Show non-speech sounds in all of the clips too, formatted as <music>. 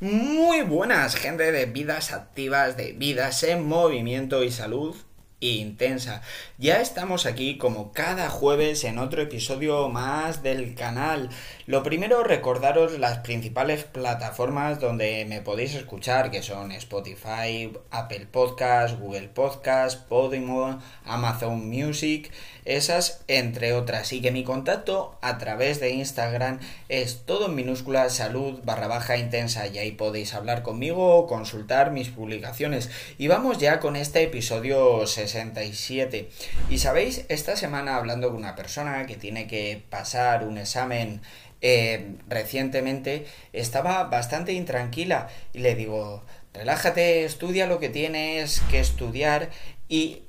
Muy buenas, gente de vidas activas, de vidas en movimiento y salud intensa. Ya estamos aquí como cada jueves en otro episodio más del canal. Lo primero, recordaros las principales plataformas donde me podéis escuchar, que son Spotify, Apple Podcast, Google Podcast, Podimo, Amazon Music, esas entre otras. Y que mi contacto a través de Instagram es todo en minúscula salud barra baja intensa y ahí podéis hablar conmigo o consultar mis publicaciones. Y vamos ya con este episodio 67. Y sabéis, esta semana hablando con una persona que tiene que pasar un examen eh, recientemente estaba bastante intranquila y le digo, relájate, estudia lo que tienes que estudiar y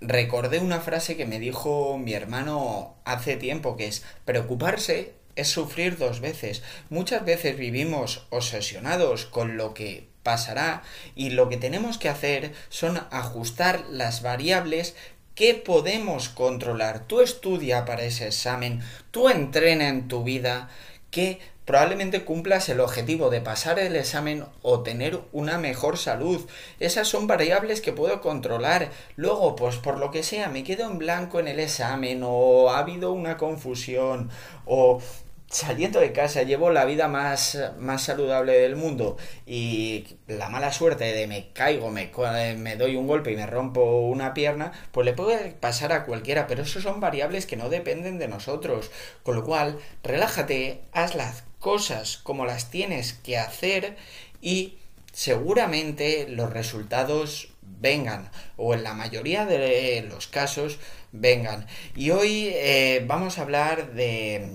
recordé una frase que me dijo mi hermano hace tiempo que es preocuparse es sufrir dos veces. Muchas veces vivimos obsesionados con lo que pasará y lo que tenemos que hacer son ajustar las variables ¿Qué podemos controlar? Tú estudia para ese examen, tú entrena en tu vida que probablemente cumplas el objetivo de pasar el examen o tener una mejor salud. Esas son variables que puedo controlar. Luego, pues por lo que sea, me quedo en blanco en el examen o ha habido una confusión o saliendo de casa llevo la vida más, más saludable del mundo y la mala suerte de me caigo, me, me doy un golpe y me rompo una pierna, pues le puede pasar a cualquiera, pero eso son variables que no dependen de nosotros. Con lo cual, relájate, haz las cosas como las tienes que hacer y seguramente los resultados vengan o en la mayoría de los casos vengan. Y hoy eh, vamos a hablar de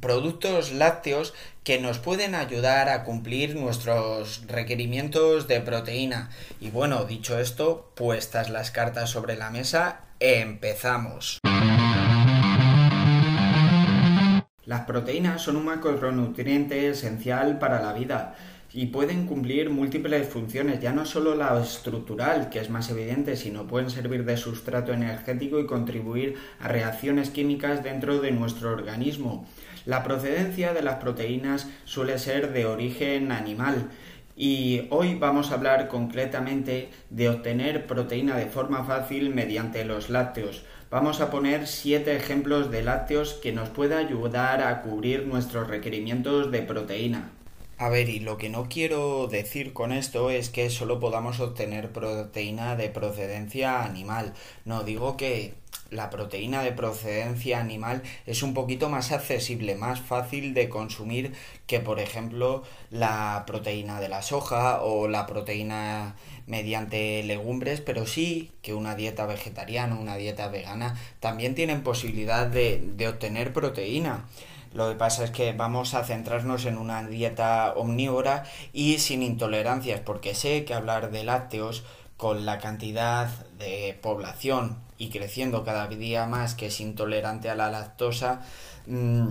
productos lácteos que nos pueden ayudar a cumplir nuestros requerimientos de proteína. Y bueno, dicho esto, puestas las cartas sobre la mesa, empezamos. Las proteínas son un macronutriente esencial para la vida y pueden cumplir múltiples funciones, ya no solo la estructural, que es más evidente, sino pueden servir de sustrato energético y contribuir a reacciones químicas dentro de nuestro organismo. La procedencia de las proteínas suele ser de origen animal y hoy vamos a hablar concretamente de obtener proteína de forma fácil mediante los lácteos. Vamos a poner siete ejemplos de lácteos que nos pueden ayudar a cubrir nuestros requerimientos de proteína. A ver, y lo que no quiero decir con esto es que solo podamos obtener proteína de procedencia animal. No, digo que la proteína de procedencia animal es un poquito más accesible, más fácil de consumir que, por ejemplo, la proteína de la soja o la proteína mediante legumbres, pero sí que una dieta vegetariana, una dieta vegana, también tienen posibilidad de, de obtener proteína. Lo que pasa es que vamos a centrarnos en una dieta omnívora y sin intolerancias, porque sé que hablar de lácteos con la cantidad de población y creciendo cada día más que es intolerante a la lactosa, mm,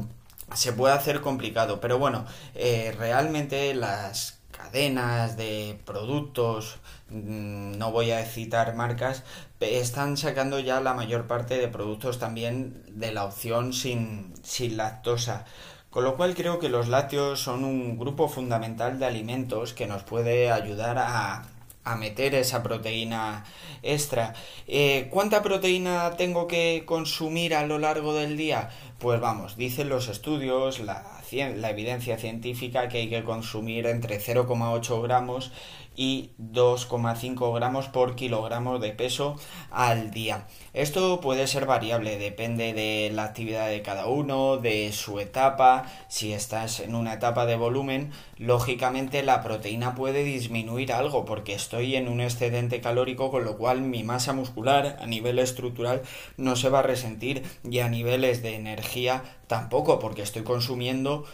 se puede hacer complicado. Pero bueno, eh, realmente las cadenas de productos, mm, no voy a citar marcas, están sacando ya la mayor parte de productos también de la opción sin, sin lactosa. Con lo cual creo que los lácteos son un grupo fundamental de alimentos que nos puede ayudar a, a meter esa proteína extra. Eh, ¿Cuánta proteína tengo que consumir a lo largo del día? Pues vamos, dicen los estudios, la, la evidencia científica que hay que consumir entre 0,8 gramos y 2,5 gramos por kilogramo de peso al día. Esto puede ser variable, depende de la actividad de cada uno, de su etapa. Si estás en una etapa de volumen, lógicamente la proteína puede disminuir algo porque estoy en un excedente calórico, con lo cual mi masa muscular a nivel estructural no se va a resentir y a niveles de energía tampoco porque estoy consumiendo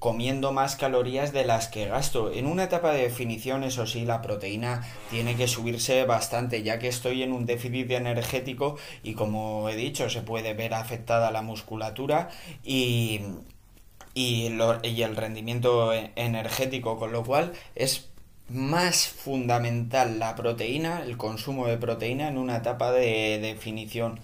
comiendo más calorías de las que gasto. En una etapa de definición, eso sí, la proteína tiene que subirse bastante, ya que estoy en un déficit energético y como he dicho, se puede ver afectada la musculatura y, y, el rendimiento energético, con lo cual es más fundamental la proteína, el consumo de proteína en una etapa de definición.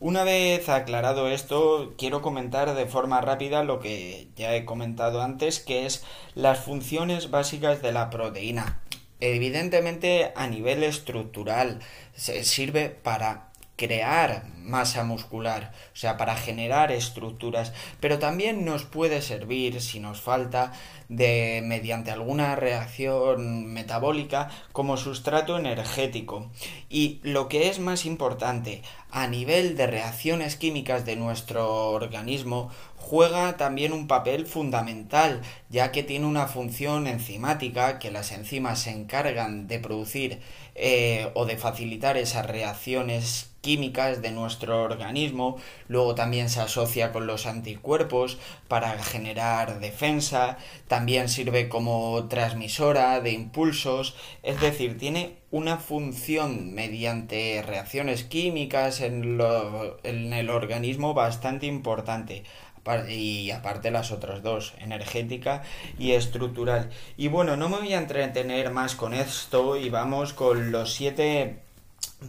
Una vez aclarado esto, quiero comentar de forma rápida lo que ya he comentado antes, que es las funciones básicas de la proteína. Evidentemente, a nivel estructural, se sirve para crear masa muscular, o sea, para generar estructuras, pero también nos puede servir, si nos falta, de mediante alguna reacción metabólica como sustrato energético. Y lo que es más importante, a nivel de reacciones químicas de nuestro organismo, juega también un papel fundamental, ya que tiene una función enzimática que las enzimas se encargan de producir eh, o de facilitar esas reacciones químicas de nuestro organismo, luego también se asocia con los anticuerpos para generar defensa, también sirve como transmisora de impulsos, es decir, tiene una función mediante reacciones químicas en, el organismo bastante importante y aparte las otras dos, energética y estructural. Y bueno, no me voy a entretener más con esto y vamos con los siete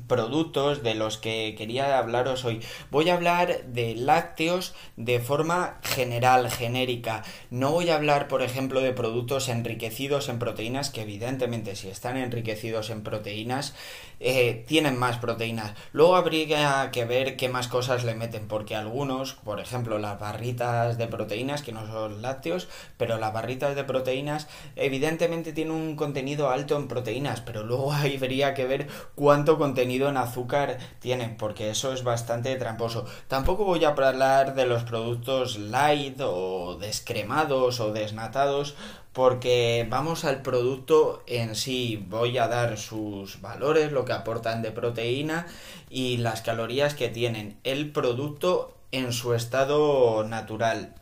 productos de los que quería hablaros hoy. Voy a hablar de lácteos de forma general, genérica. No voy a hablar, por ejemplo, de productos enriquecidos en proteínas, que evidentemente si están enriquecidos en proteínas, eh, tienen más proteínas. Luego habría que ver qué más cosas le meten, porque algunos, por ejemplo, las barritas de proteínas, que no son lácteos, pero las barritas de proteínas, evidentemente tienen un contenido alto en proteínas, pero luego <laughs> habría que ver cuánto contenido contenido en azúcar tienen, porque eso es bastante tramposo. Tampoco voy a hablar de los productos light o descremados o desnatados, porque vamos al producto en sí, voy a dar sus valores, lo que aportan de proteína y las calorías que tienen. El producto en su estado natural.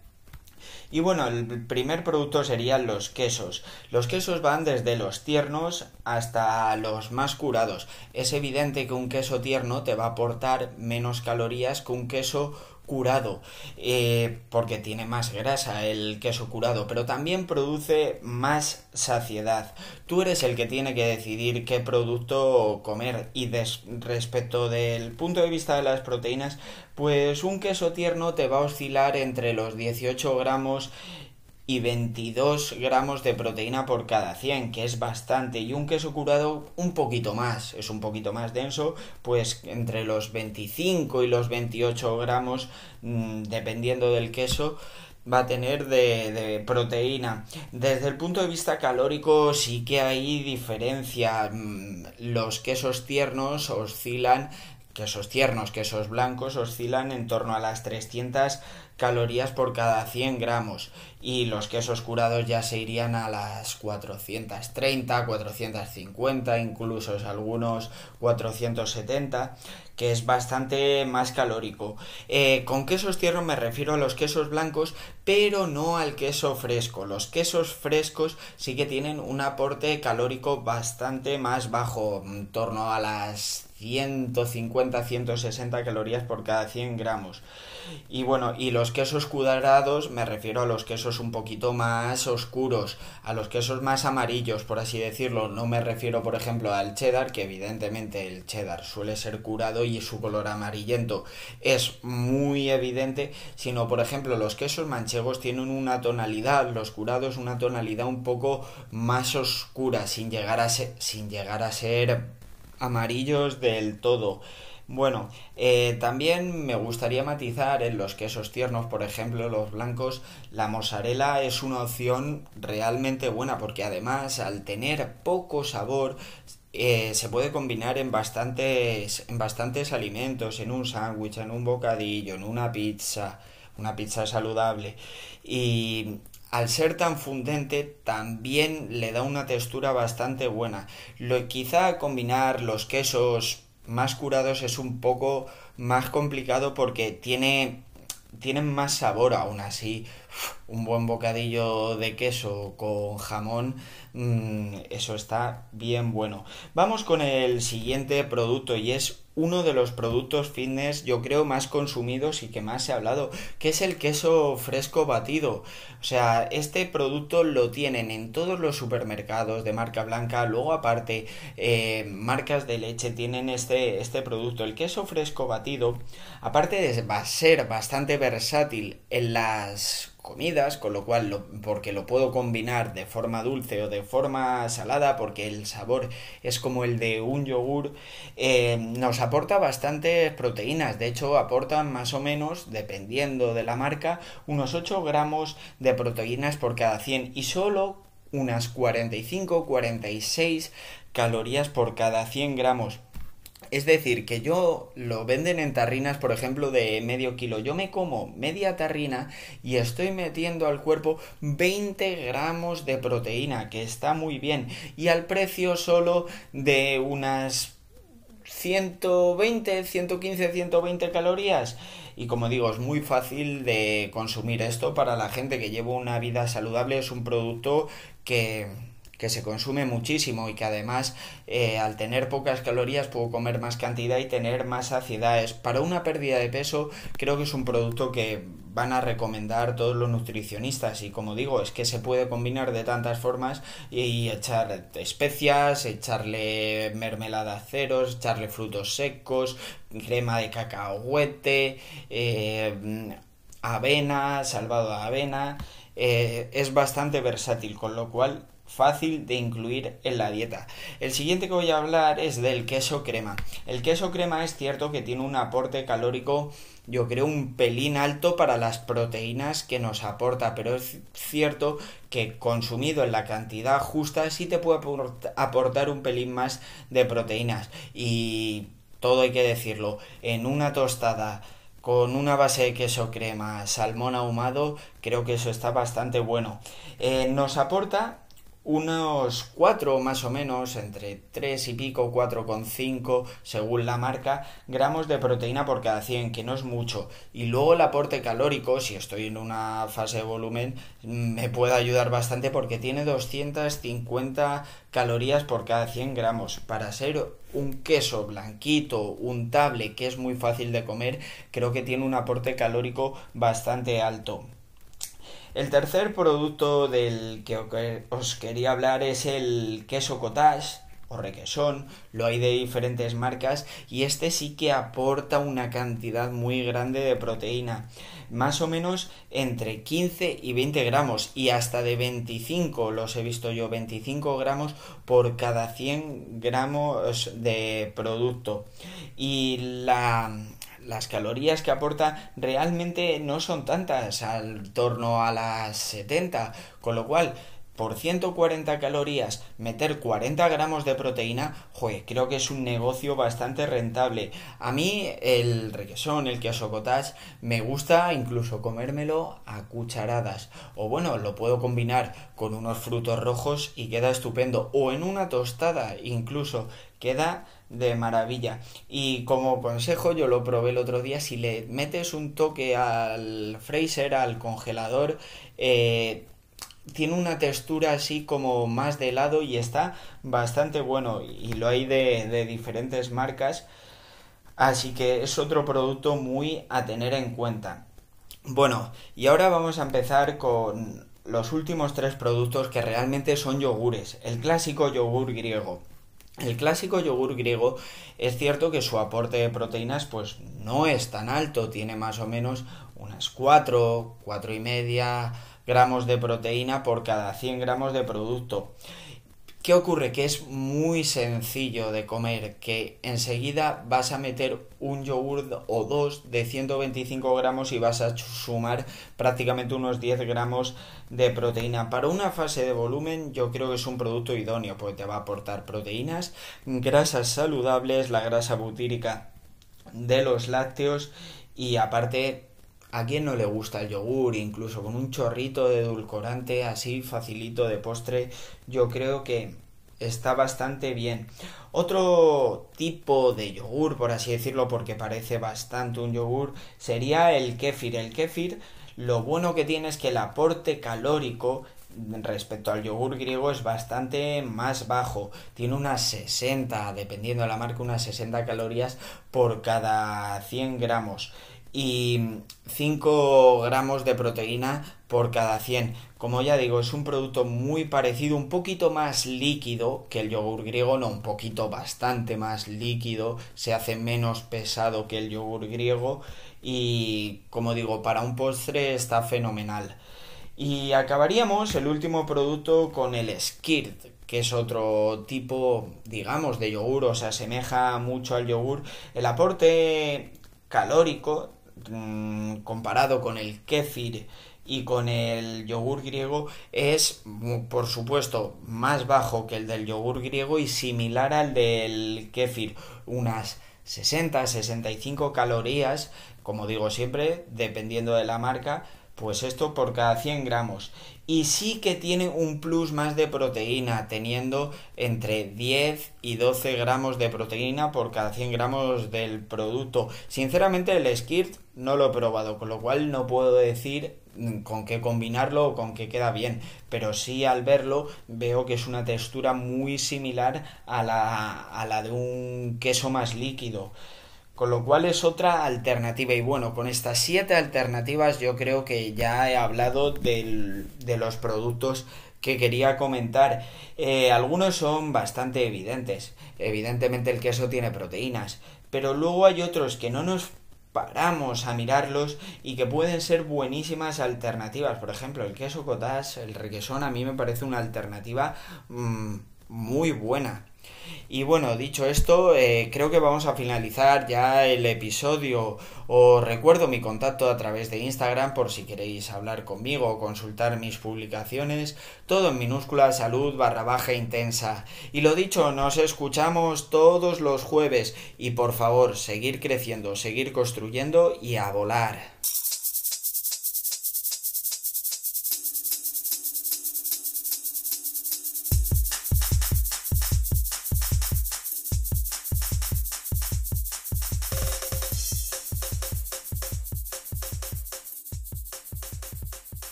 Y bueno, el primer producto serían los quesos. Los quesos van desde los tiernos hasta los más curados. Es evidente que un queso tierno te va a aportar menos calorías que un queso curado, eh, porque tiene más grasa el queso curado, pero también produce más saciedad. Tú eres el que tiene que decidir qué producto comer y respecto del punto de vista de las proteínas, pues un queso tierno te va a oscilar entre los 18 gramos y 22 gramos de proteína por cada 100, que es bastante, y un queso curado un poquito más, es un poquito más denso, pues entre los 25 y los 28 gramos, mm, dependiendo del queso, va a tener de, de, proteína. Desde el punto de vista calórico sí que hay diferencia. Mm, los quesos tiernos oscilan, quesos tiernos, quesos blancos oscilan en torno a las 300 calorías por cada 100 gramos y los quesos curados ya se irían a las 430, 450, incluso algunos 470, que es bastante más calórico. Eh, con quesos tiernos me refiero a los quesos blancos, pero no al queso fresco. Los quesos frescos sí que tienen un aporte calórico bastante más bajo, en torno a las 150-160 calorías por cada 100 gramos. Y bueno, y los quesos curados me refiero a los quesos un poquito más oscuros, a los quesos más amarillos, por así decirlo. No me refiero, por ejemplo, al cheddar, que evidentemente el cheddar suele ser curado y su color amarillento es muy evidente, sino, por ejemplo, los quesos manchegos tienen una tonalidad, los curados una tonalidad un poco más oscura, sin llegar a ser, sin llegar a ser amarillos del todo. Bueno, eh, también me gustaría matizar en los quesos tiernos, por ejemplo, los blancos, la mozzarella es una opción realmente buena porque además al tener poco sabor eh, se puede combinar en bastantes, en bastantes alimentos, en un sándwich, en un bocadillo, en una pizza, una pizza saludable. Y al ser tan fundente también le da una textura bastante buena. Lo, quizá combinar los quesos más curados es un poco más complicado porque tiene tienen más sabor aún así. Un buen bocadillo de queso con jamón, mm, eso está bien bueno. Vamos con el siguiente producto y es uno de los productos fitness yo creo más consumidos y que más se ha hablado, que es el queso fresco batido. O sea, este producto lo tienen en todos los supermercados de marca blanca, luego aparte eh, marcas de leche tienen este, este producto. El queso fresco batido, aparte de ser bastante versátil en las comidas, con lo cual, porque lo puedo combinar de forma dulce o de forma salada, porque el sabor es como el de un yogur, eh, nos aporta bastantes proteínas. De hecho, aportan más o menos, dependiendo de la marca, unos 8 gramos de proteínas por cada 100 y solo unas 45-46 calorías por cada 100 gramos. Es decir, que yo lo venden en tarrinas, por ejemplo, de medio kilo. Yo me como media tarrina y estoy metiendo al cuerpo 20 gramos de proteína, que está muy bien. Y al precio solo de unas 120, 115, 120 calorías. Y como digo, es muy fácil de consumir esto para la gente que lleva una vida saludable. Es un producto que que se consume muchísimo y que además eh, al tener pocas calorías puedo comer más cantidad y tener más saciedades. Para una pérdida de peso creo que es un producto que van a recomendar todos los nutricionistas y como digo es que se puede combinar de tantas formas y echar especias, echarle mermelada ceros, echarle frutos secos, crema de cacahuete, eh, avena, salvado de avena, eh, es bastante versátil con lo cual fácil de incluir en la dieta. El siguiente que voy a hablar es del queso crema. El queso crema es cierto que tiene un aporte calórico yo creo un pelín alto para las proteínas que nos aporta, pero es cierto que consumido en la cantidad justa sí te puede aportar un pelín más de proteínas y todo hay que decirlo, en una tostada con una base de queso crema, salmón ahumado, creo que eso está bastante bueno. Eh, nos aporta unos 4 más o menos, entre 3 y pico, 4,5 según la marca, gramos de proteína por cada 100, que no es mucho. Y luego el aporte calórico, si estoy en una fase de volumen, me puede ayudar bastante porque tiene 250 calorías por cada 100 gramos. Para ser un queso blanquito, untable, que es muy fácil de comer, creo que tiene un aporte calórico bastante alto. El tercer producto del que os quería hablar es el queso cottage o requesón, lo hay de diferentes marcas y este sí que aporta una cantidad muy grande de proteína, más o menos entre 15 y 20 gramos y hasta de 25 los he visto yo, 25 gramos por cada 100 gramos de producto. Y la las calorías que aporta realmente no son tantas, al torno a las 70, con lo cual por 140 calorías meter 40 gramos de proteína, joder, creo que es un negocio bastante rentable. A mí el requesón, el queso cottage, me gusta incluso comérmelo a cucharadas. O bueno, lo puedo combinar con unos frutos rojos y queda estupendo. O en una tostada incluso queda de maravilla. Y como consejo, yo lo probé el otro día, si le metes un toque al freezer, al congelador, eh, tiene una textura así como más de helado y está bastante bueno y lo hay de, de diferentes marcas. Así que es otro producto muy a tener en cuenta. Bueno, y ahora vamos a empezar con los últimos tres productos que realmente son yogures. El clásico yogur griego. El clásico yogur griego es cierto que su aporte de proteínas pues no es tan alto, tiene más o menos unas 4, 4 y media gramos de proteína por cada 100 gramos de producto. ¿Qué ocurre? Que es muy sencillo de comer, que enseguida vas a meter un yogur o dos de 125 gramos y vas a sumar prácticamente unos 10 gramos de proteína. Para una fase de volumen yo creo que es un producto idóneo, porque te va a aportar proteínas, grasas saludables, la grasa butírica de los lácteos y aparte ¿A quién no le gusta el yogur? Incluso con un chorrito de edulcorante así facilito de postre, yo creo que está bastante bien. Otro tipo de yogur, por así decirlo, porque parece bastante un yogur, sería el kéfir. El kéfir, lo bueno que tiene es que el aporte calórico respecto al yogur griego es bastante más bajo. Tiene unas 60, dependiendo de la marca, unas 60 calorías por cada 100 gramos y 5 gramos de proteína por cada 100. Como ya digo, es un producto muy parecido, un poquito más líquido que el yogur griego, no, un poquito bastante más líquido, se hace menos pesado que el yogur griego y como digo, para un postre está fenomenal. Y acabaríamos el último producto con el Skirt, que es otro tipo, digamos, de yogur, o se asemeja mucho al yogur. El aporte calórico mm, comparado con el kéfir y con el yogur griego es, por supuesto, más bajo que el del yogur griego y similar al del kéfir, unas 60-65 calorías, como digo siempre, dependiendo de la marca, pues esto por cada 100 gramos. Y sí que tiene un plus más de proteína, teniendo entre 10 y 12 gramos de proteína por cada 100 gramos del producto. Sinceramente el Skirt no lo he probado, con lo cual no puedo decir con qué combinarlo o con qué queda bien, pero sí al verlo veo que es una textura muy similar a la, a la de un queso más líquido. Con lo cual es otra alternativa. Y bueno, con estas siete alternativas yo creo que ya he hablado de los productos que quería comentar. Eh, algunos son bastante evidentes. Evidentemente el queso tiene proteínas. Pero luego hay otros que no nos paramos a mirarlos y que pueden ser buenísimas alternativas. Por ejemplo, el queso cottage, el requesón, a mí me parece una alternativa mm, muy buena. Y bueno, dicho esto, eh, creo que vamos a finalizar ya el episodio. Os recuerdo mi contacto a través de Instagram por si queréis hablar conmigo o consultar mis publicaciones. Todo en minúscula salud barra baja intensa. Y lo dicho, nos escuchamos todos los jueves. Y por favor, seguir creciendo, seguir construyendo y a volar.